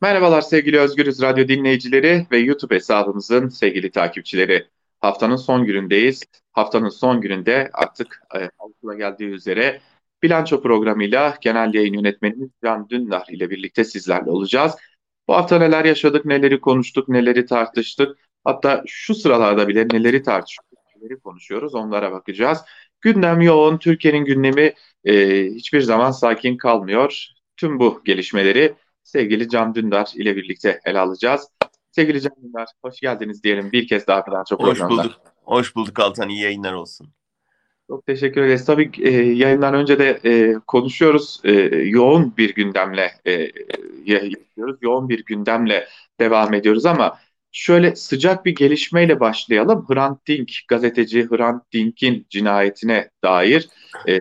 Merhabalar sevgili Özgürüz Radyo dinleyicileri ve YouTube hesabımızın sevgili takipçileri. Haftanın son günündeyiz. Haftanın son gününde artık e, altıla geldiği üzere bilanço programıyla genel yayın yönetmenimiz Can Dündar ile birlikte sizlerle olacağız. Bu hafta neler yaşadık, neleri konuştuk, neleri tartıştık. Hatta şu sıralarda bile neleri tartıştık, neleri konuşuyoruz onlara bakacağız. Gündem yoğun, Türkiye'nin gündemi e, hiçbir zaman sakin kalmıyor. Tüm bu gelişmeleri sevgili Can Dündar ile birlikte ele alacağız. Sevgili Can Dündar, hoş geldiniz diyelim bir kez daha Bilanço Hoş bulduk. Hoş bulduk Altan, iyi yayınlar olsun. Çok teşekkür ederiz. Tabii e, yayından önce de e, konuşuyoruz. E, yoğun bir gündemle e, yaşıyoruz. Yoğun bir gündemle devam ediyoruz ama şöyle sıcak bir gelişmeyle başlayalım. Hrant Dink, gazeteci Hrant Dink'in cinayetine dair e,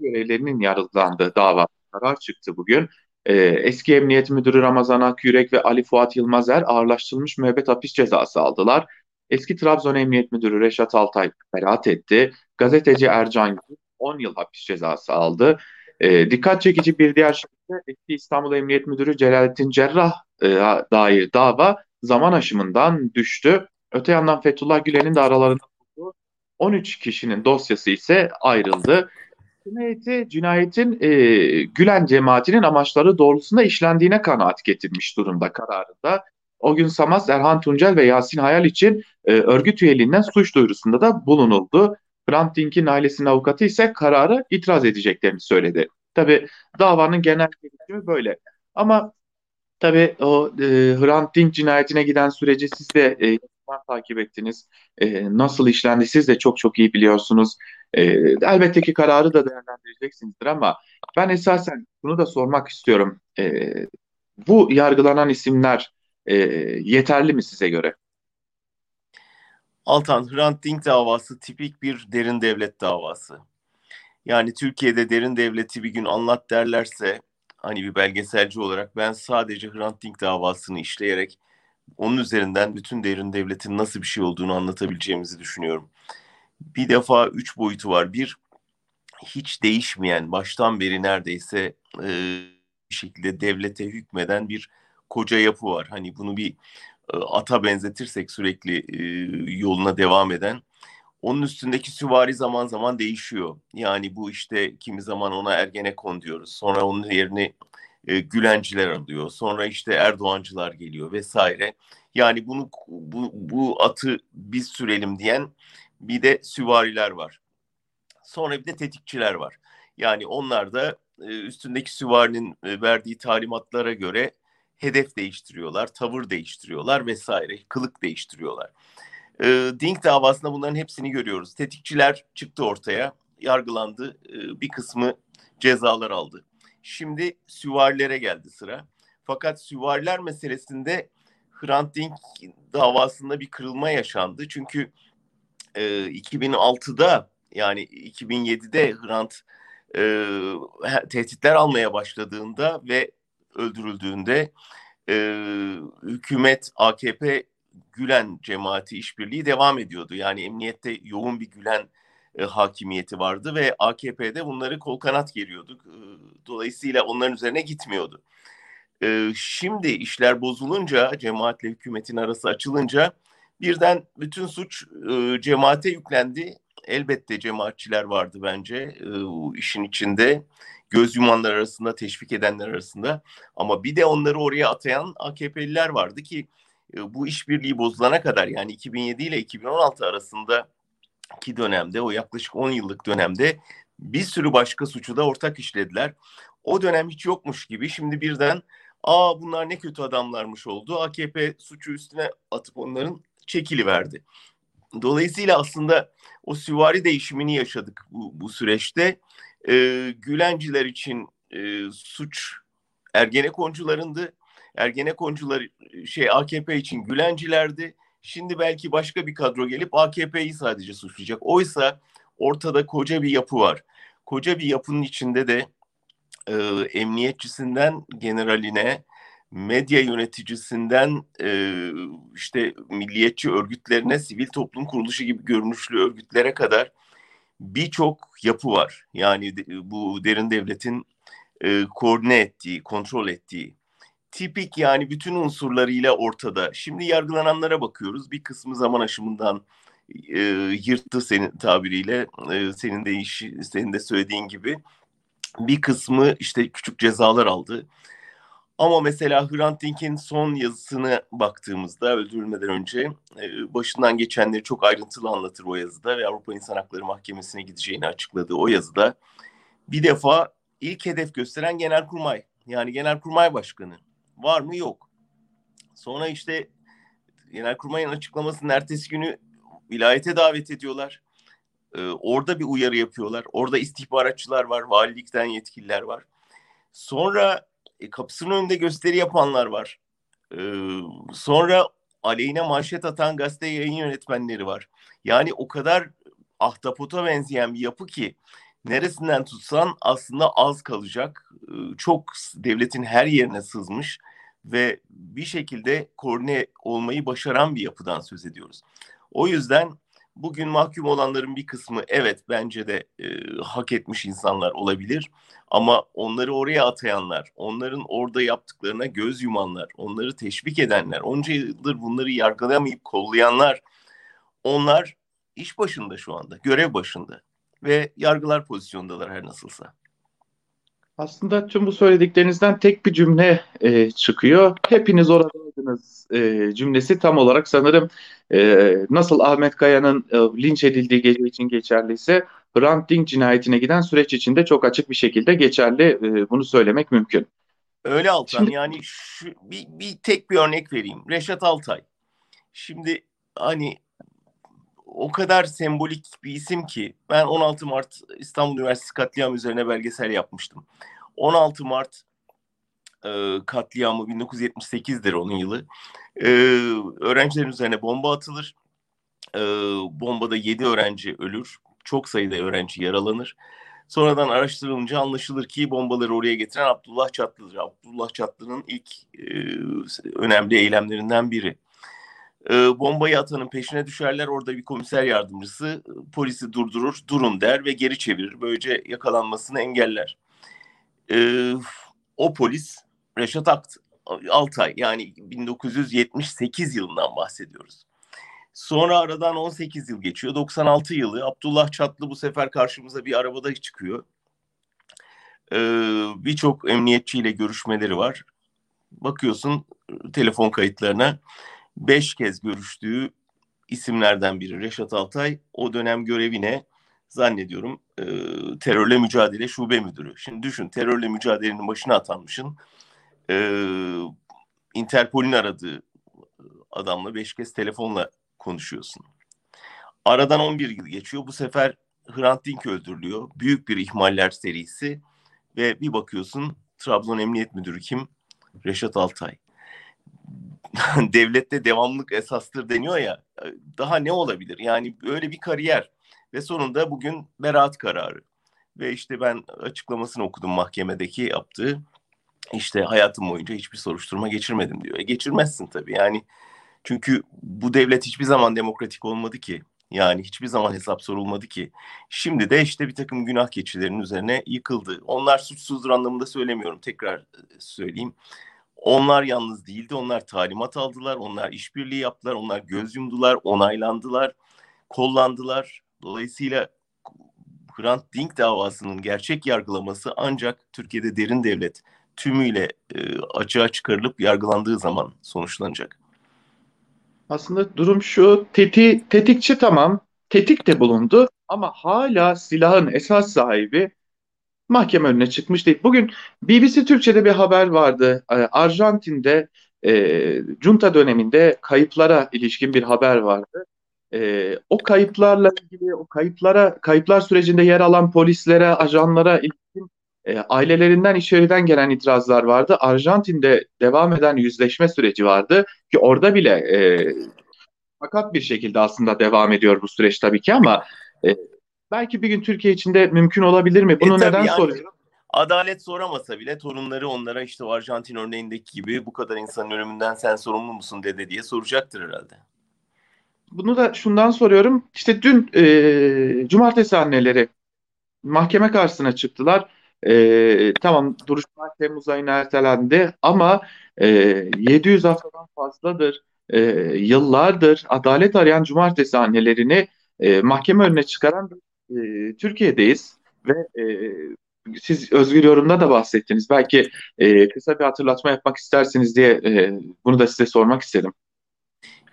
görevlerinin yargılandığı dava karar çıktı bugün. Ee, eski Emniyet Müdürü Ramazan Akyürek ve Ali Fuat Yılmazer ağırlaştırılmış müebbet hapis cezası aldılar. Eski Trabzon Emniyet Müdürü Reşat Altay beraat etti. Gazeteci Ercan Gül 10 yıl hapis cezası aldı. Ee, dikkat çekici bir diğer şey de eski İstanbul Emniyet Müdürü Celalettin Cerrah e, dair dava zaman aşımından düştü. Öte yandan Fethullah Gülen'in de aralarında bulunduğu 13 kişinin dosyası ise ayrıldı. Cinayeti, cinayetin e, Gülen cemaatinin amaçları doğrultusunda işlendiğine kanaat getirmiş durumda kararında. O gün Samas, Erhan Tuncel ve Yasin Hayal için e, örgüt üyeliğinden suç duyurusunda da bulunuldu. Hrant Dink'in ailesinin avukatı ise kararı itiraz edeceklerini söyledi. Tabi davanın genel gelişimi böyle. Ama tabi o e, Hrant Dink cinayetine giden süreci siz de e, takip ettiniz. E, nasıl işlendi siz de çok çok iyi biliyorsunuz. E, elbette ki kararı da değerlendireceksinizdir ama ben esasen bunu da sormak istiyorum. E, bu yargılanan isimler e, yeterli mi size göre? Altan, Hrant Dink davası tipik bir derin devlet davası. Yani Türkiye'de derin devleti bir gün anlat derlerse hani bir belgeselci olarak ben sadece Hrant Dink davasını işleyerek onun üzerinden bütün derin devletin nasıl bir şey olduğunu anlatabileceğimizi düşünüyorum. Bir defa üç boyutu var. Bir, hiç değişmeyen, baştan beri neredeyse e, bir şekilde devlete hükmeden bir koca yapı var. Hani bunu bir e, ata benzetirsek sürekli e, yoluna devam eden. Onun üstündeki süvari zaman zaman değişiyor. Yani bu işte kimi zaman ona Ergenekon diyoruz. Sonra onun yerini e, Gülenciler alıyor. Sonra işte Erdoğancılar geliyor vesaire. Yani bunu bu, bu atı biz sürelim diyen bir de süvariler var. Sonra bir de tetikçiler var. Yani onlar da e, üstündeki süvarinin e, verdiği talimatlara göre hedef değiştiriyorlar, tavır değiştiriyorlar vesaire, kılık değiştiriyorlar. E, Dink davasında bunların hepsini görüyoruz. Tetikçiler çıktı ortaya, yargılandı, e, bir kısmı cezalar aldı. Şimdi süvarilere geldi sıra. Fakat süvariler meselesinde Hrant Dink davasında bir kırılma yaşandı. Çünkü e, 2006'da yani 2007'de Hrant e, tehditler almaya başladığında ve öldürüldüğünde e, hükümet AKP Gülen cemaati işbirliği devam ediyordu. Yani emniyette yoğun bir Gülen e, hakimiyeti vardı ve AKP'de bunları kol kanat geriyordu. E, dolayısıyla onların üzerine gitmiyordu. E, şimdi işler bozulunca, cemaatle hükümetin arası açılınca birden bütün suç e, cemaate yüklendi. Elbette cemaatçiler vardı bence e, işin içinde. Göz yumanlar arasında, teşvik edenler arasında. Ama bir de onları oraya atayan AKP'liler vardı ki e, bu işbirliği bozulana kadar yani 2007 ile 2016 arasında ki dönemde o yaklaşık 10 yıllık dönemde bir sürü başka suçu da ortak işlediler. O dönem hiç yokmuş gibi şimdi birden aa bunlar ne kötü adamlarmış oldu. AKP suçu üstüne atıp onların çekili verdi. Dolayısıyla aslında o süvari değişimini yaşadık bu, bu süreçte. Ee, Gülenciler için e, suç Ergenekoncularındı. Ergenekoncular şey AKP için Gülencilerdi. Şimdi belki başka bir kadro gelip AKP'yi sadece suçlayacak. Oysa ortada koca bir yapı var. Koca bir yapının içinde de e, emniyetçisinden generaline, medya yöneticisinden e, işte milliyetçi örgütlerine, sivil toplum kuruluşu gibi görünüşlü örgütlere kadar birçok yapı var. Yani bu derin devletin e, koordine ettiği, kontrol ettiği tipik yani bütün unsurlarıyla ortada. Şimdi yargılananlara bakıyoruz. Bir kısmı zaman aşımından e, yırttı senin tabiriyle. E, senin de iş, senin de söylediğin gibi. Bir kısmı işte küçük cezalar aldı. Ama mesela Hrant Dink'in son yazısını baktığımızda öldürülmeden önce e, başından geçenleri çok ayrıntılı anlatır o yazıda ve Avrupa İnsan Hakları Mahkemesi'ne gideceğini açıkladığı o yazıda bir defa ilk hedef gösteren Genelkurmay yani Genelkurmay Başkanı var mı yok. Sonra işte Genelkurmay'ın açıklamasının ertesi günü vilayete davet ediyorlar. Ee, orada bir uyarı yapıyorlar. Orada istihbaratçılar var, valilikten yetkililer var. Sonra e, kapısının önünde gösteri yapanlar var. Ee, sonra aleyhine manşet atan gazete yayın yönetmenleri var. Yani o kadar ahtapota benzeyen bir yapı ki neresinden tutsan aslında az kalacak. Ee, çok devletin her yerine sızmış ve bir şekilde koordine olmayı başaran bir yapıdan söz ediyoruz. O yüzden bugün mahkum olanların bir kısmı evet bence de e, hak etmiş insanlar olabilir. Ama onları oraya atayanlar, onların orada yaptıklarına göz yumanlar, onları teşvik edenler, onca yıldır bunları yargılayamayıp kollayanlar, onlar iş başında şu anda, görev başında ve yargılar pozisyondalar her nasılsa. Aslında tüm bu söylediklerinizden tek bir cümle e, çıkıyor. Hepiniz oradaydınız e, cümlesi tam olarak sanırım e, nasıl Ahmet Kaya'nın e, linç edildiği gece için geçerliyse Hrant Dink cinayetine giden süreç içinde çok açık bir şekilde geçerli. E, bunu söylemek mümkün. Öyle Altan Şimdi, yani şu, bir, bir tek bir örnek vereyim. Reşat Altay. Şimdi hani o kadar sembolik bir isim ki ben 16 Mart İstanbul Üniversitesi katliam üzerine belgesel yapmıştım. 16 Mart e, katliamı 1978'dir onun yılı. E, öğrencilerin üzerine bomba atılır. E, bombada 7 öğrenci ölür. Çok sayıda öğrenci yaralanır. Sonradan araştırılınca anlaşılır ki bombaları oraya getiren Abdullah Çatlı'dır. Abdullah Çatlı'nın ilk e, önemli eylemlerinden biri. E, bombayı atanın peşine düşerler. Orada bir komiser yardımcısı e, polisi durdurur, durun der ve geri çevirir. Böylece yakalanmasını engeller. E, o polis Reşat Akt, Altay yani 1978 yılından bahsediyoruz. Sonra aradan 18 yıl geçiyor. 96 yılı Abdullah Çatlı bu sefer karşımıza bir arabada çıkıyor. Ee, Birçok emniyetçiyle görüşmeleri var. Bakıyorsun telefon kayıtlarına beş kez görüştüğü isimlerden biri Reşat Altay. O dönem görevine zannediyorum e, terörle mücadele şube müdürü. Şimdi düşün terörle mücadelenin başına atanmışın e, Interpol'ün aradığı adamla beş kez telefonla konuşuyorsun. Aradan 11 yıl geçiyor. Bu sefer Hrant Dink öldürülüyor. Büyük bir ihmaller serisi ve bir bakıyorsun Trabzon Emniyet Müdürü kim? Reşat Altay. devlette devamlık esastır deniyor ya daha ne olabilir? Yani böyle bir kariyer ve sonunda bugün beraat kararı ve işte ben açıklamasını okudum mahkemedeki yaptığı işte hayatım boyunca hiçbir soruşturma geçirmedim diyor. E geçirmezsin tabii yani çünkü bu devlet hiçbir zaman demokratik olmadı ki. Yani hiçbir zaman hesap sorulmadı ki. Şimdi de işte bir takım günah keçilerinin üzerine yıkıldı. Onlar suçsuzdur anlamında söylemiyorum. Tekrar söyleyeyim. Onlar yalnız değildi. Onlar talimat aldılar. Onlar işbirliği yaptılar. Onlar göz yumdular. Onaylandılar. Kollandılar. Dolayısıyla Hrant Dink davasının gerçek yargılaması ancak Türkiye'de derin devlet tümüyle e, açığa çıkarılıp yargılandığı zaman sonuçlanacak. Aslında durum şu, teti, tetikçi tamam, tetik de bulundu ama hala silahın esas sahibi mahkeme önüne çıkmış değil. Bugün BBC Türkçe'de bir haber vardı. Ee, Arjantin'de e, junta döneminde kayıplara ilişkin bir haber vardı. E, o kayıplarla ilgili, o kayıplara, kayıplar sürecinde yer alan polislere, ajanlara ilişkin e, ailelerinden içeriden gelen itirazlar vardı. Arjantin'de devam eden yüzleşme süreci vardı ki orada bile e, fakat bir şekilde aslında devam ediyor bu süreç tabii ki ama e, belki bir gün Türkiye içinde mümkün olabilir mi? Bunu e, neden yani, soruyorum? Adalet soramasa bile torunları onlara işte o Arjantin örneğindeki gibi bu kadar insanın ölümünden sen sorumlu musun dede diye soracaktır herhalde. Bunu da şundan soruyorum. İşte dün e, cumartesi anneleri mahkeme karşısına çıktılar. E, tamam duruşma Temmuz ayına ertelendi ama e, 700 haftadan fazladır, e, yıllardır adalet arayan cumartesi annelerini e, mahkeme önüne çıkaran e, Türkiye'deyiz ve e, siz özgür yorumda da bahsettiniz. Belki e, kısa bir hatırlatma yapmak istersiniz diye e, bunu da size sormak istedim.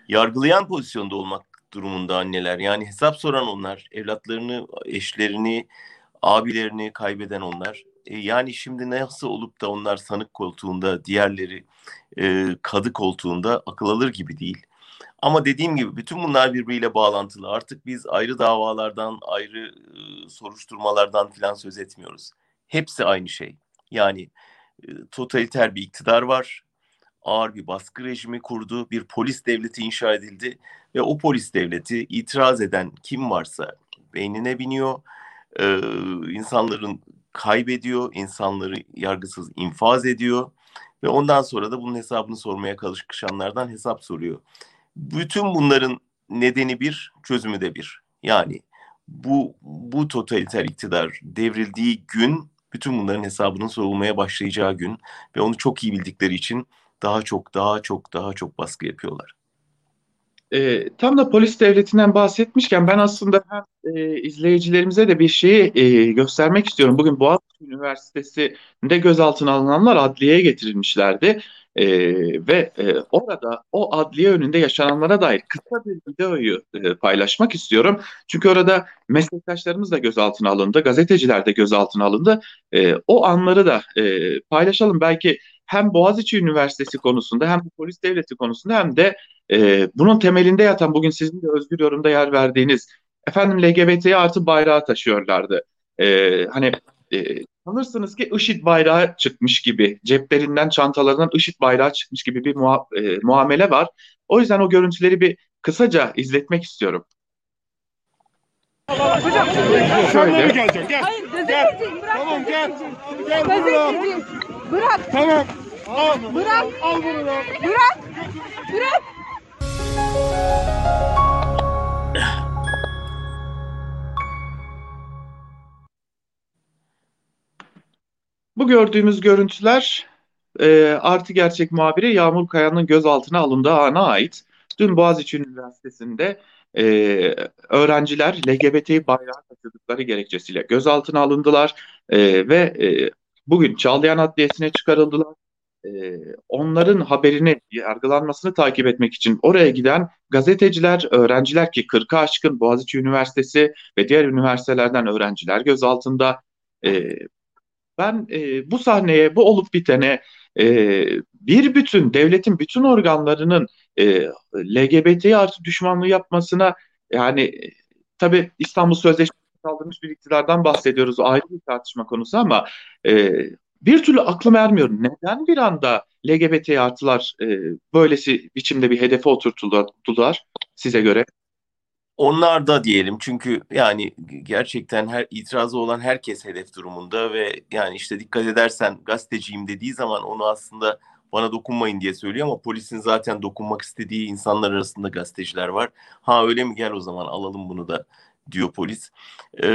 Yargılayan pozisyonda olmak durumunda anneler. Yani hesap soran onlar, evlatlarını, eşlerini, abilerini kaybeden onlar. E, yani şimdi nasıl olup da onlar sanık koltuğunda, diğerleri e, kadı koltuğunda akıl alır gibi değil. Ama dediğim gibi bütün bunlar birbiriyle bağlantılı. Artık biz ayrı davalardan, ayrı soruşturmalardan filan söz etmiyoruz. Hepsi aynı şey. Yani totaliter bir iktidar var. Ağır bir baskı rejimi kurdu. Bir polis devleti inşa edildi. Ve o polis devleti itiraz eden kim varsa beynine biniyor. E, insanların kaybediyor. insanları yargısız infaz ediyor. Ve ondan sonra da bunun hesabını sormaya çalışanlardan hesap soruyor. Bütün bunların nedeni bir, çözümü de bir. Yani bu bu totaliter iktidar devrildiği gün bütün bunların hesabının sorulmaya başlayacağı gün ve onu çok iyi bildikleri için daha çok daha çok daha çok baskı yapıyorlar. E, tam da polis devletinden bahsetmişken ben aslında hem e, izleyicilerimize de bir şeyi e, göstermek istiyorum. Bugün Boğaziçi Üniversitesi'nde gözaltına alınanlar adliyeye getirilmişlerdi. E, ve e, orada o adliye önünde yaşananlara dair kısa bir videoyu e, paylaşmak istiyorum. Çünkü orada meslektaşlarımız da gözaltına alındı, gazeteciler de gözaltına alındı. E, o anları da e, paylaşalım. Belki hem Boğaziçi Üniversitesi konusunda hem polis devleti konusunda hem de e, bunun temelinde yatan bugün sizin de özgür yorumda yer verdiğiniz efendim LGBT artı bayrağı taşıyorlardı. E, hani e, sanırsınız ki IŞİD bayrağı çıkmış gibi, ceplerinden, çantalarından IŞİD bayrağı çıkmış gibi bir muha e, muamele var. O yüzden o görüntüleri bir kısaca izletmek istiyorum. Hocam, şöyle. Gelecek, gel. Hayır, gazeteciyim. Bırak tamam, gel. Gel gazeteciyim. Bırak. Tamam. Al, bırak. Al bunu da. Bırak. Bırak. Bu gördüğümüz görüntüler e, Artı Gerçek muhabiri Yağmur Kaya'nın gözaltına alındığı ana ait. Dün Boğaziçi Üniversitesi'nde e, öğrenciler LGBT bayrağı taşıdıkları gerekçesiyle gözaltına alındılar e, ve e, bugün Çağlayan Adliyesi'ne çıkarıldılar. E, onların haberini, yargılanmasını takip etmek için oraya giden gazeteciler, öğrenciler ki 40'a aşkın Boğaziçi Üniversitesi ve diğer üniversitelerden öğrenciler gözaltında. E, ben e, bu sahneye, bu olup bitene e, bir bütün devletin bütün organlarının e, LGBT artı düşmanlığı yapmasına yani e, tabii İstanbul Sözleşmesi kaldırmış bir iktidardan bahsediyoruz. Ayrı bir tartışma konusu ama e, bir türlü aklım ermiyor. Neden bir anda LGBT artılar e, böylesi biçimde bir hedefe oturtuldular size göre? Onlar da diyelim çünkü yani gerçekten her itirazı olan herkes hedef durumunda ve yani işte dikkat edersen gazeteciyim dediği zaman onu aslında bana dokunmayın diye söylüyor ama polisin zaten dokunmak istediği insanlar arasında gazeteciler var. Ha öyle mi gel o zaman alalım bunu da diyor polis. Ee,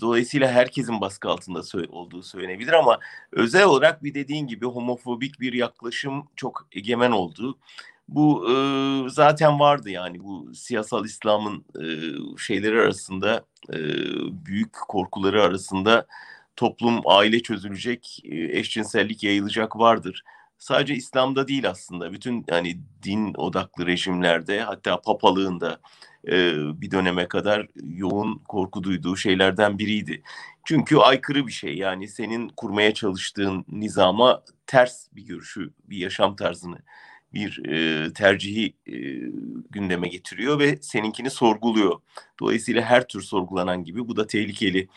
dolayısıyla herkesin baskı altında olduğu söylenebilir ama özel olarak bir dediğin gibi homofobik bir yaklaşım çok egemen oldu. Bu e, zaten vardı yani bu siyasal İslam'ın e, şeyleri arasında e, büyük korkuları arasında toplum aile çözülecek, eşcinsellik yayılacak vardır. Sadece İslam'da değil aslında bütün yani din odaklı rejimlerde hatta papalığın da e, bir döneme kadar yoğun korku duyduğu şeylerden biriydi. Çünkü aykırı bir şey yani senin kurmaya çalıştığın nizama ters bir görüşü, bir yaşam tarzını bir e, tercihi e, gündeme getiriyor ve seninkini sorguluyor. Dolayısıyla her tür sorgulanan gibi bu da tehlikeli.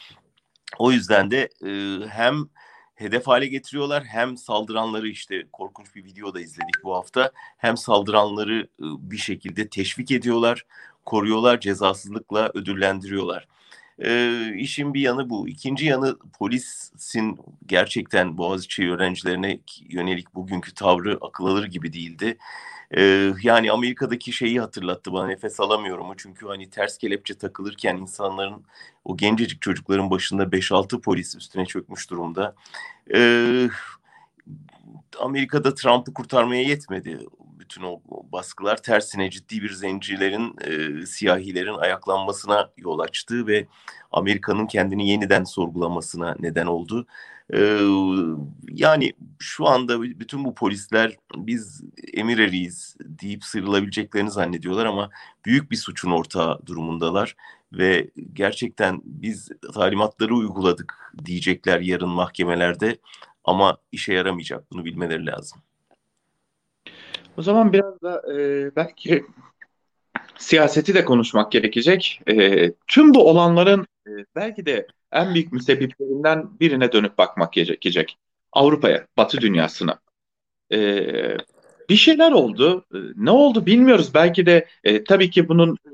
O yüzden de e, hem hedef hale getiriyorlar hem saldıranları işte korkunç bir video da izledik bu hafta hem saldıranları e, bir şekilde teşvik ediyorlar, koruyorlar, cezasızlıkla ödüllendiriyorlar. E, işin bir yanı bu. İkinci yanı polisin gerçekten Boğaziçi öğrencilerine yönelik bugünkü tavrı akıl alır gibi değildi. Ee, yani Amerika'daki şeyi hatırlattı bana nefes alamıyorum. Çünkü hani ters kelepçe takılırken insanların o gencecik çocukların başında 5-6 polis üstüne çökmüş durumda. Ee, Amerika'da Trump'ı kurtarmaya yetmedi bütün o baskılar tersine ciddi bir zencilerin, e, siyahilerin ayaklanmasına yol açtı ve Amerika'nın kendini yeniden sorgulamasına neden oldu. E, yani şu anda bütün bu polisler biz emir eriyiz deyip sıyrılabileceklerini zannediyorlar ama büyük bir suçun ortağı durumundalar ve gerçekten biz talimatları uyguladık diyecekler yarın mahkemelerde ama işe yaramayacak bunu bilmeleri lazım. O zaman biraz da e, belki siyaseti de konuşmak gerekecek. E, tüm bu olanların e, belki de en büyük müsebbiplerinden birine dönüp bakmak gerekecek. Avrupa'ya, Batı dünyasına. E, bir şeyler oldu. E, ne oldu bilmiyoruz. Belki de e, tabii ki bunun e,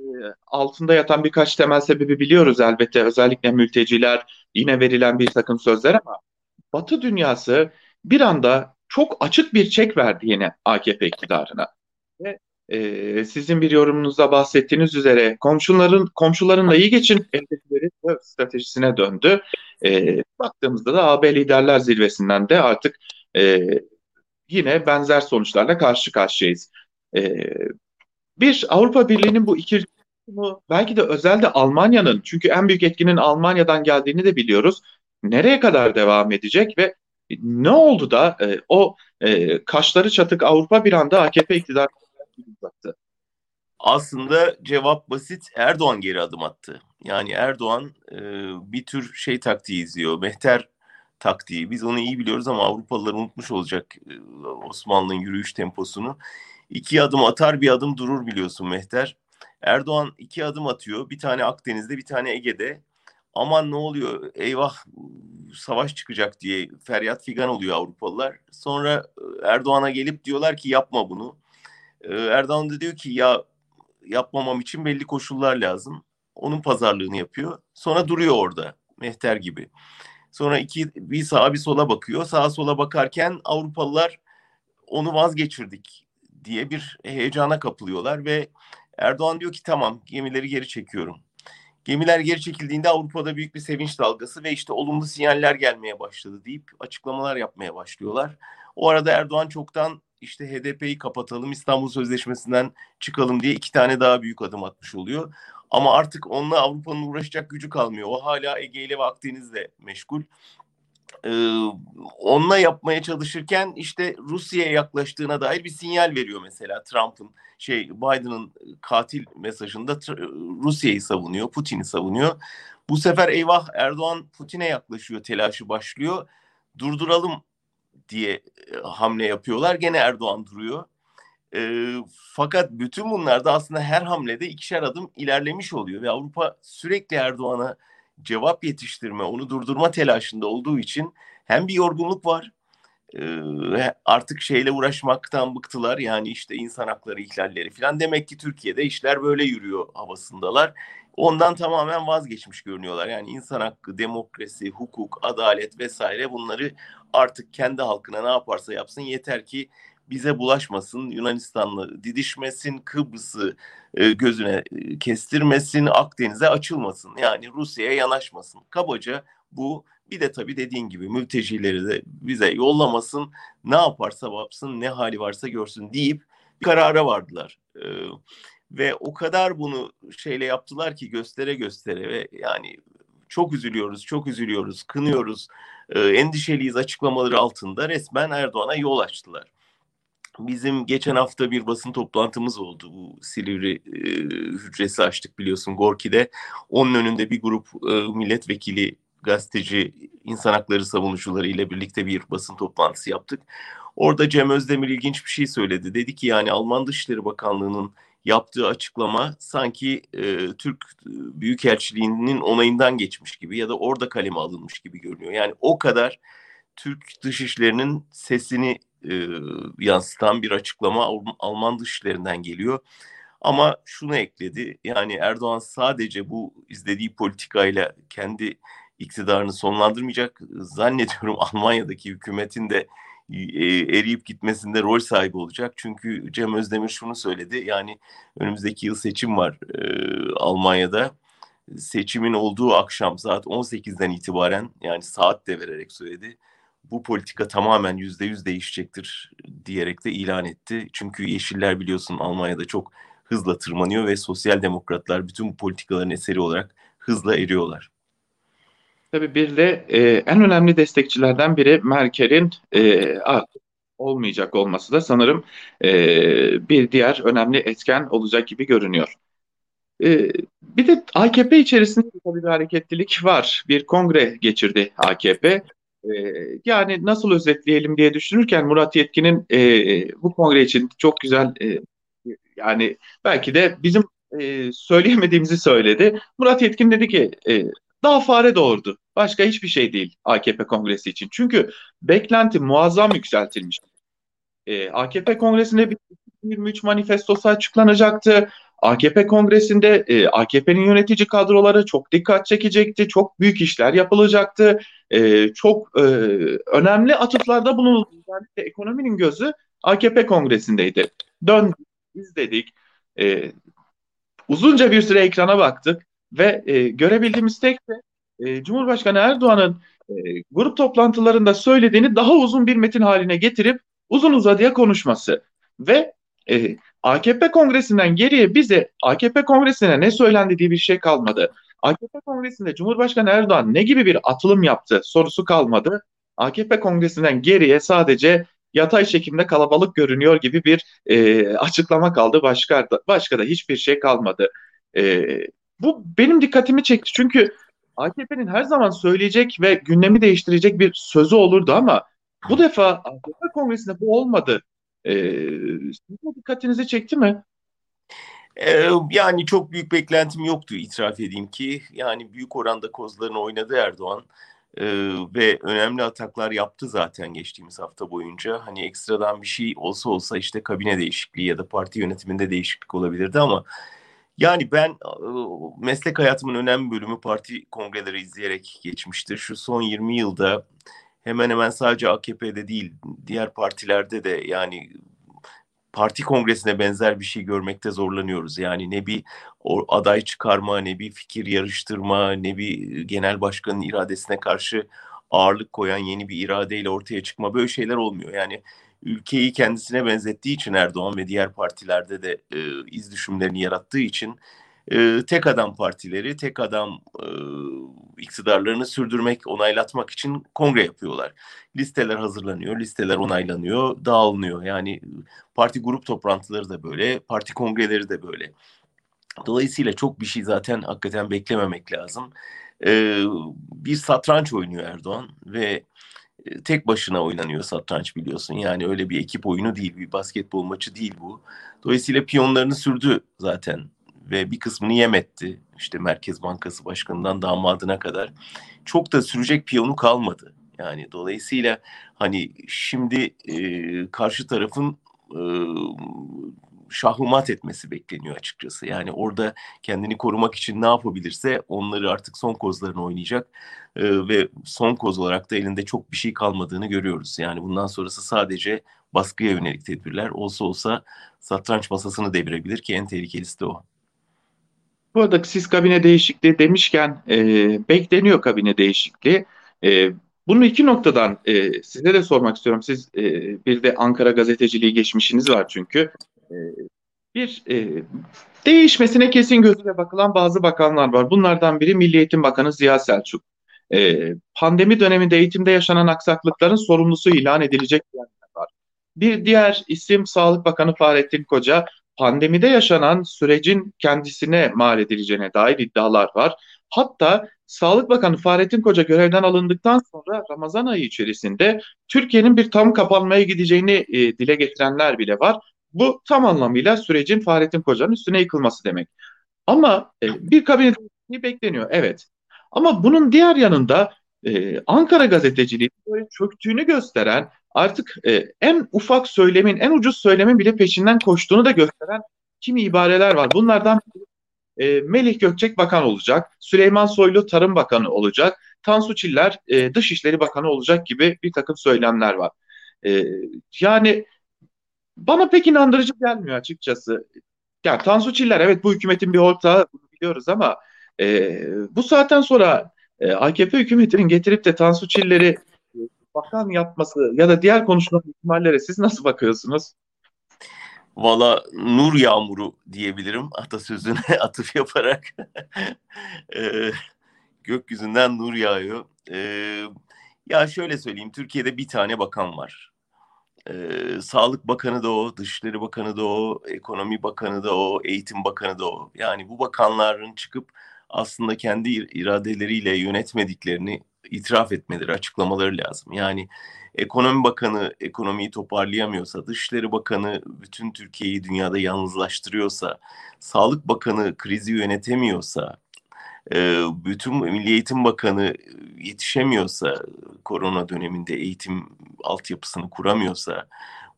altında yatan birkaç temel sebebi biliyoruz elbette. Özellikle mülteciler, yine verilen bir takım sözler ama Batı dünyası bir anda çok açık bir çek verdi yine AKP iktidarına. Ve e, sizin bir yorumunuzda bahsettiğiniz üzere komşuların komşularınla iyi geçin hedefleri stratejisine döndü. E, baktığımızda da AB Liderler Zirvesi'nden de artık e, yine benzer sonuçlarla karşı karşıyayız. E, bir Avrupa Birliği'nin bu iki belki de özelde Almanya'nın çünkü en büyük etkinin Almanya'dan geldiğini de biliyoruz. Nereye kadar devam edecek ve ne oldu da e, o e, kaşları çatık Avrupa bir anda AKP iktidarı uzattı? Aslında cevap basit. Erdoğan geri adım attı. Yani Erdoğan e, bir tür şey taktiği izliyor. Mehter taktiği. Biz onu iyi biliyoruz ama Avrupalılar unutmuş olacak e, Osmanlı'nın yürüyüş temposunu. İki adım atar bir adım durur biliyorsun Mehter. Erdoğan iki adım atıyor. Bir tane Akdeniz'de bir tane Ege'de aman ne oluyor eyvah savaş çıkacak diye feryat figan oluyor Avrupalılar. Sonra e, Erdoğan'a gelip diyorlar ki yapma bunu. E, Erdoğan da diyor ki ya yapmamam için belli koşullar lazım. Onun pazarlığını yapıyor. Sonra duruyor orada mehter gibi. Sonra iki bir sağa bir sola bakıyor. Sağa sola bakarken Avrupalılar onu vazgeçirdik diye bir heyecana kapılıyorlar ve Erdoğan diyor ki tamam gemileri geri çekiyorum. Gemiler geri çekildiğinde Avrupa'da büyük bir sevinç dalgası ve işte olumlu sinyaller gelmeye başladı deyip açıklamalar yapmaya başlıyorlar. O arada Erdoğan çoktan işte HDP'yi kapatalım, İstanbul Sözleşmesi'nden çıkalım diye iki tane daha büyük adım atmış oluyor. Ama artık onunla Avrupa'nın uğraşacak gücü kalmıyor. O hala Ege ile Akdeniz'le meşgul. Ee, onunla yapmaya çalışırken işte Rusya'ya yaklaştığına dair bir sinyal veriyor mesela Trump'ın şey Biden'ın katil mesajında Rusya'yı savunuyor, Putin'i savunuyor. Bu sefer eyvah Erdoğan Putin'e yaklaşıyor, telaşı başlıyor. Durduralım diye e, hamle yapıyorlar. Gene Erdoğan duruyor. E, fakat bütün bunlarda aslında her hamlede ikişer adım ilerlemiş oluyor ve Avrupa sürekli Erdoğan'a cevap yetiştirme, onu durdurma telaşında olduğu için hem bir yorgunluk var e, artık şeyle uğraşmaktan bıktılar yani işte insan hakları ihlalleri falan demek ki Türkiye'de işler böyle yürüyor havasındalar. Ondan tamamen vazgeçmiş görünüyorlar. Yani insan hakkı, demokrasi, hukuk, adalet vesaire bunları artık kendi halkına ne yaparsa yapsın yeter ki bize bulaşmasın, Yunanistan'la didişmesin, Kıbrıs'ı e, gözüne kestirmesin, Akdeniz'e açılmasın. Yani Rusya'ya yanaşmasın. Kabaca bu bir de tabii dediğin gibi mültecileri de bize yollamasın, ne yaparsa yapsın, ne hali varsa görsün deyip bir karara vardılar. Ee, ve o kadar bunu şeyle yaptılar ki göstere göstere ve yani çok üzülüyoruz, çok üzülüyoruz, kınıyoruz, e, endişeliyiz açıklamaları altında resmen Erdoğan'a yol açtılar. Bizim geçen hafta bir basın toplantımız oldu. Bu Silivri e, hücresi açtık biliyorsun Gorki'de. Onun önünde bir grup e, milletvekili gazeteci, insan hakları savunucuları ile birlikte bir basın toplantısı yaptık. Orada Cem Özdemir ilginç bir şey söyledi. Dedi ki yani Alman Dışişleri Bakanlığı'nın yaptığı açıklama sanki e, Türk Büyükelçiliği'nin onayından geçmiş gibi ya da orada kaleme alınmış gibi görünüyor. Yani o kadar Türk Dışişleri'nin sesini e, yansıtan bir açıklama Alman Dışişleri'nden geliyor. Ama şunu ekledi. Yani Erdoğan sadece bu izlediği politikayla kendi iktidarını sonlandırmayacak. Zannediyorum Almanya'daki hükümetin de eriyip gitmesinde rol sahibi olacak. Çünkü Cem Özdemir şunu söyledi. Yani önümüzdeki yıl seçim var e, Almanya'da. Seçimin olduğu akşam saat 18'den itibaren yani saat de vererek söyledi. Bu politika tamamen yüzde yüz değişecektir diyerek de ilan etti. Çünkü Yeşiller biliyorsun Almanya'da çok hızla tırmanıyor ve sosyal demokratlar bütün bu politikaların eseri olarak hızla eriyorlar. Tabii bir de e, en önemli destekçilerden biri Merkel'in e, olmayacak olması da sanırım e, bir diğer önemli etken olacak gibi görünüyor. E, bir de AKP içerisinde tabii bir hareketlilik var. Bir kongre geçirdi AKP. E, yani nasıl özetleyelim diye düşünürken Murat Yetkin'in e, bu kongre için çok güzel e, yani belki de bizim e, söyleyemediğimizi söyledi. Murat Yetkin dedi ki e, daha fare doğurdu. Başka hiçbir şey değil AKP kongresi için. Çünkü beklenti muazzam yükseltilmiş. E, AKP kongresinde bir 23 manifestosu açıklanacaktı. AKP kongresinde e, AKP'nin yönetici kadroları çok dikkat çekecekti. Çok büyük işler yapılacaktı. E, çok e, önemli atıflarda bulunuldu. Özellikle ekonominin gözü AKP kongresindeydi. Döndük, izledik. E, uzunca bir süre ekrana baktık. Ve e, görebildiğimiz tek de e, Cumhurbaşkanı Erdoğan'ın e, grup toplantılarında söylediğini daha uzun bir metin haline getirip uzun uzadıya konuşması. Ve e, AKP kongresinden geriye bize AKP kongresine ne söylendi diye bir şey kalmadı. AKP kongresinde Cumhurbaşkanı Erdoğan ne gibi bir atılım yaptı sorusu kalmadı. AKP kongresinden geriye sadece yatay şekilde kalabalık görünüyor gibi bir e, açıklama kaldı. Başka da, başka da hiçbir şey kalmadı. E, bu benim dikkatimi çekti çünkü AKP'nin her zaman söyleyecek ve gündemi değiştirecek bir sözü olurdu ama bu defa AKP kongresinde bu olmadı. Ee, dikkatinizi çekti mi? Ee, yani çok büyük beklentim yoktu itiraf edeyim ki. Yani büyük oranda kozlarını oynadı Erdoğan. Ee, ve önemli ataklar yaptı zaten geçtiğimiz hafta boyunca. Hani ekstradan bir şey olsa olsa işte kabine değişikliği ya da parti yönetiminde değişiklik olabilirdi ama yani ben meslek hayatımın önemli bölümü parti kongreleri izleyerek geçmiştir. Şu son 20 yılda hemen hemen sadece AKP'de değil diğer partilerde de yani parti kongresine benzer bir şey görmekte zorlanıyoruz. Yani ne bir aday çıkarma, ne bir fikir yarıştırma, ne bir genel başkanın iradesine karşı ağırlık koyan yeni bir iradeyle ortaya çıkma böyle şeyler olmuyor. Yani ülkeyi kendisine benzettiği için Erdoğan ve diğer partilerde de e, iz düşümlerini yarattığı için e, tek adam partileri, tek adam e, iktidarlarını sürdürmek, onaylatmak için kongre yapıyorlar. Listeler hazırlanıyor, listeler onaylanıyor, dağılınıyor. Yani parti grup toplantıları da böyle, parti kongreleri de böyle. Dolayısıyla çok bir şey zaten hakikaten beklememek lazım. Ee, bir satranç oynuyor Erdoğan ve tek başına oynanıyor satranç biliyorsun. Yani öyle bir ekip oyunu değil, bir basketbol maçı değil bu. Dolayısıyla piyonlarını sürdü zaten ve bir kısmını yem etti. İşte Merkez Bankası Başkanı'ndan damadına kadar. Çok da sürecek piyonu kalmadı. Yani dolayısıyla hani şimdi e, karşı tarafın e, şahmat etmesi bekleniyor açıkçası. Yani orada kendini korumak için ne yapabilirse onları artık son kozlarını oynayacak e, ve son koz olarak da elinde çok bir şey kalmadığını görüyoruz. Yani bundan sonrası sadece baskıya yönelik tedbirler olsa olsa satranç masasını devirebilir ki en tehlikelisi de o. Bu arada siz kabine değişikliği demişken e, bekleniyor kabine değişikliği. E, bunu iki noktadan e, size de sormak istiyorum. Siz e, bir de Ankara gazeteciliği geçmişiniz var çünkü. E, bir e, değişmesine kesin gözüyle bakılan bazı bakanlar var. Bunlardan biri Milli Eğitim Bakanı Ziya Selçuk. E, pandemi döneminde eğitimde yaşanan aksaklıkların sorumlusu ilan edilecek var. Bir diğer isim Sağlık Bakanı Fahrettin Koca. Pandemide yaşanan sürecin kendisine mal edileceğine dair iddialar var. Hatta Sağlık Bakanı Fahrettin Koca görevden alındıktan sonra Ramazan ayı içerisinde Türkiye'nin bir tam kapanmaya gideceğini e, dile getirenler bile var. Bu tam anlamıyla sürecin Fahrettin Koca'nın üstüne yıkılması demek. Ama e, bir kabine bekleniyor, evet. Ama bunun diğer yanında e, Ankara gazeteciliği böyle çöktüğünü gösteren artık e, en ufak söylemin, en ucuz söylemin bile peşinden koştuğunu da gösteren kimi ibareler var. Bunlardan e, Melih Gökçek bakan olacak, Süleyman Soylu Tarım Bakanı olacak, Tansu Çiller e, Dışişleri Bakanı olacak gibi bir takım söylemler var. E, yani bana pek inandırıcı gelmiyor açıkçası. Yani Tansu Çiller evet bu hükümetin bir ortağı bunu biliyoruz ama e, bu saatten sonra e, AKP hükümetinin getirip de Tansu Çiller'i bakan yapması ya da diğer konuşulan ihtimallere siz nasıl bakıyorsunuz? Valla nur yağmuru diyebilirim atasözüne atıf yaparak. e, gökyüzünden nur yağıyor. E, ya şöyle söyleyeyim Türkiye'de bir tane bakan var. E, Sağlık Bakanı da o, Dışişleri Bakanı da o, Ekonomi Bakanı da o, Eğitim Bakanı da o. Yani bu bakanların çıkıp aslında kendi iradeleriyle yönetmediklerini itiraf etmeleri, açıklamaları lazım. Yani Ekonomi Bakanı ekonomiyi toparlayamıyorsa, Dışişleri Bakanı bütün Türkiye'yi dünyada yalnızlaştırıyorsa, Sağlık Bakanı krizi yönetemiyorsa, e, bütün Milli Eğitim Bakanı yetişemiyorsa, korona döneminde eğitim altyapısını kuramıyorsa,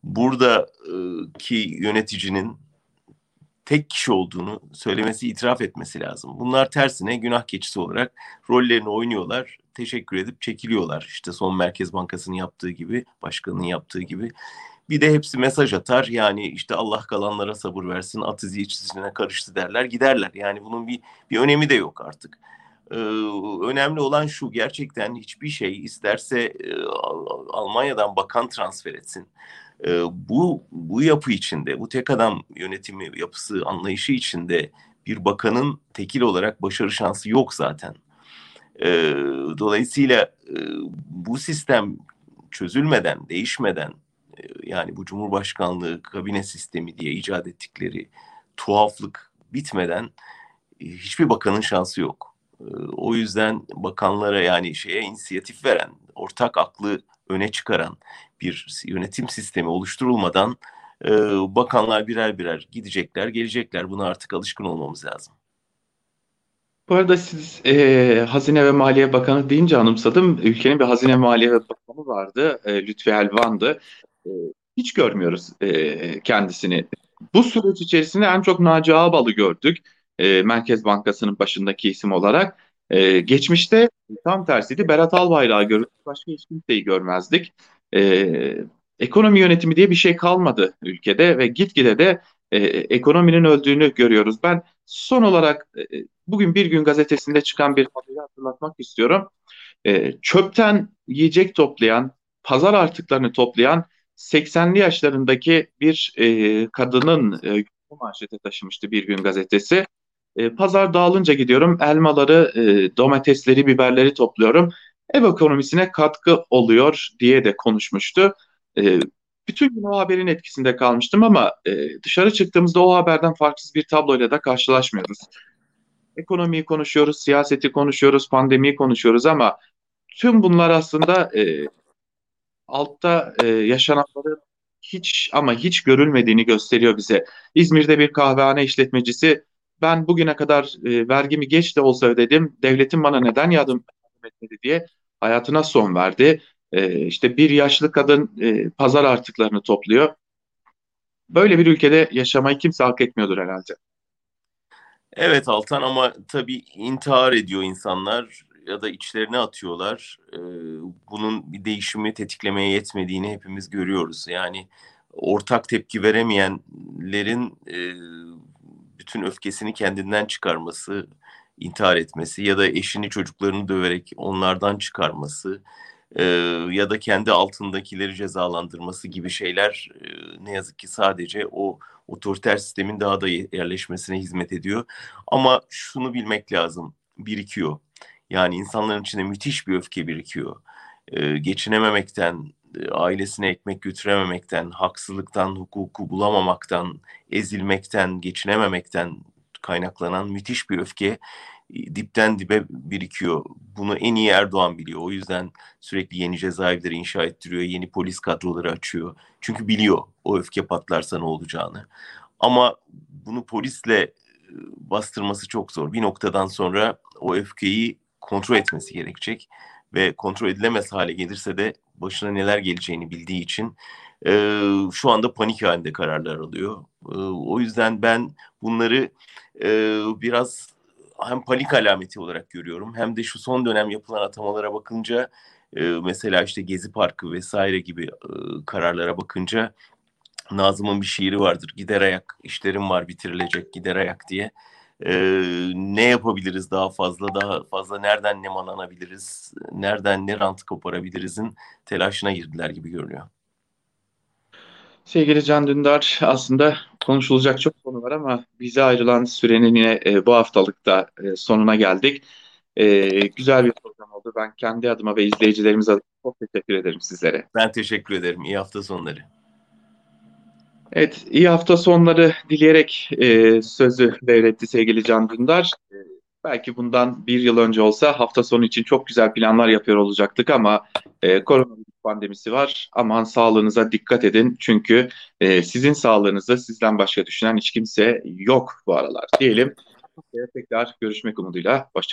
buradaki yöneticinin tek kişi olduğunu söylemesi, itiraf etmesi lazım. Bunlar tersine günah keçisi olarak rollerini oynuyorlar, teşekkür edip çekiliyorlar. İşte son Merkez Bankası'nın yaptığı gibi, başkanın yaptığı gibi. Bir de hepsi mesaj atar. Yani işte Allah kalanlara sabır versin, at izi iç izine karıştı derler, giderler. Yani bunun bir, bir önemi de yok artık. Ee, önemli olan şu gerçekten hiçbir şey isterse e, Almanya'dan bakan transfer etsin e, bu bu yapı içinde, bu tek adam yönetimi yapısı anlayışı içinde bir bakanın tekil olarak başarı şansı yok zaten. E, dolayısıyla e, bu sistem çözülmeden, değişmeden e, yani bu Cumhurbaşkanlığı kabine sistemi diye icat ettikleri tuhaflık bitmeden e, hiçbir bakanın şansı yok. E, o yüzden bakanlara yani şeye inisiyatif veren, ortak aklı öne çıkaran bir yönetim sistemi oluşturulmadan e, bakanlar birer birer gidecekler, gelecekler. Buna artık alışkın olmamız lazım. Bu arada siz e, Hazine ve Maliye Bakanı deyince anımsadım. Ülkenin bir Hazine ve Maliye Bakanı vardı. E, Lütfi Elvan'dı. E, hiç görmüyoruz e, kendisini. Bu süreç içerisinde en çok Naci Ağbal'ı gördük. E, Merkez Bankası'nın başındaki isim olarak. E, geçmişte tam tersiydi. Berat Albayrak'ı görürdük. Başka hiç kimseyi görmezdik. E, ekonomi yönetimi diye bir şey kalmadı ülkede ve gitgide de e, ekonominin öldüğünü görüyoruz. Ben son olarak e, bugün Bir Gün gazetesinde çıkan bir haberi hatırlatmak istiyorum. E, çöpten yiyecek toplayan, pazar artıklarını toplayan 80'li yaşlarındaki bir e, kadının e, manşete taşımıştı Bir Gün gazetesi. E, pazar dağılınca gidiyorum. Elmaları, e, domatesleri, biberleri topluyorum. Ev ekonomisine katkı oluyor diye de konuşmuştu. E, bütün gün o haberin etkisinde kalmıştım ama dışarı çıktığımızda o haberden farksız bir tabloyla da karşılaşmıyoruz. Ekonomiyi konuşuyoruz, siyaseti konuşuyoruz, pandemiyi konuşuyoruz ama tüm bunlar aslında e, altta e, yaşananları hiç ama hiç görülmediğini gösteriyor bize. İzmir'de bir kahvehane işletmecisi ben bugüne kadar e, vergimi geç de olsa ödedim. Devletin bana neden yardım etmedi diye hayatına son verdi. E, işte bir yaşlı kadın e, pazar artıklarını topluyor. Böyle bir ülkede yaşamayı kimse hak etmiyordur herhalde. Evet Altan ama tabii intihar ediyor insanlar ya da içlerine atıyorlar. Ee, bunun bir değişimi tetiklemeye yetmediğini hepimiz görüyoruz. Yani ortak tepki veremeyenlerin e, bütün öfkesini kendinden çıkarması, intihar etmesi ya da eşini çocuklarını döverek onlardan çıkarması e, ya da kendi altındakileri cezalandırması gibi şeyler e, ne yazık ki sadece o otoriter sistemin daha da yerleşmesine hizmet ediyor. Ama şunu bilmek lazım, birikiyor. Yani insanların içinde müthiş bir öfke birikiyor. E, geçinememekten, ailesine ekmek götürememekten, haksızlıktan, hukuku bulamamaktan, ezilmekten, geçinememekten kaynaklanan müthiş bir öfke e, dipten dibe birikiyor. Bunu en iyi Erdoğan biliyor. O yüzden sürekli yeni cezaevleri inşa ettiriyor, yeni polis kadroları açıyor. Çünkü biliyor o öfke patlarsa ne olacağını. Ama bunu polisle e, bastırması çok zor. Bir noktadan sonra o öfkeyi kontrol etmesi gerekecek ve kontrol edilemez hale gelirse de başına neler geleceğini bildiği için e, şu anda panik halinde kararlar alıyor. E, o yüzden ben bunları e, biraz hem panik alameti olarak görüyorum hem de şu son dönem yapılan atamalara bakınca e, mesela işte Gezi Parkı vesaire gibi e, kararlara bakınca Nazım'ın bir şiiri vardır. Gider ayak, işlerim var bitirilecek gider ayak diye. Ee, ne yapabiliriz daha fazla, daha fazla nereden ne mananabiliriz, nereden ne rant koparabilirizin telaşına girdiler gibi görünüyor. Sevgili Can Dündar, aslında konuşulacak çok konu var ama bize ayrılan sürenin yine e, bu haftalıkta e, sonuna geldik. E, güzel bir program oldu. Ben kendi adıma ve izleyicilerimiz adına çok teşekkür ederim sizlere. Ben teşekkür ederim. İyi hafta sonları. Evet, iyi hafta sonları dileyerek e, sözü devretti sevgili Can Dündar. E, belki bundan bir yıl önce olsa hafta sonu için çok güzel planlar yapıyor olacaktık ama e, koronavirüs pandemisi var. Aman sağlığınıza dikkat edin çünkü e, sizin sağlığınızı sizden başka düşünen hiç kimse yok bu aralar diyelim. Tekrar görüşmek umuduyla. Hoşçakalın.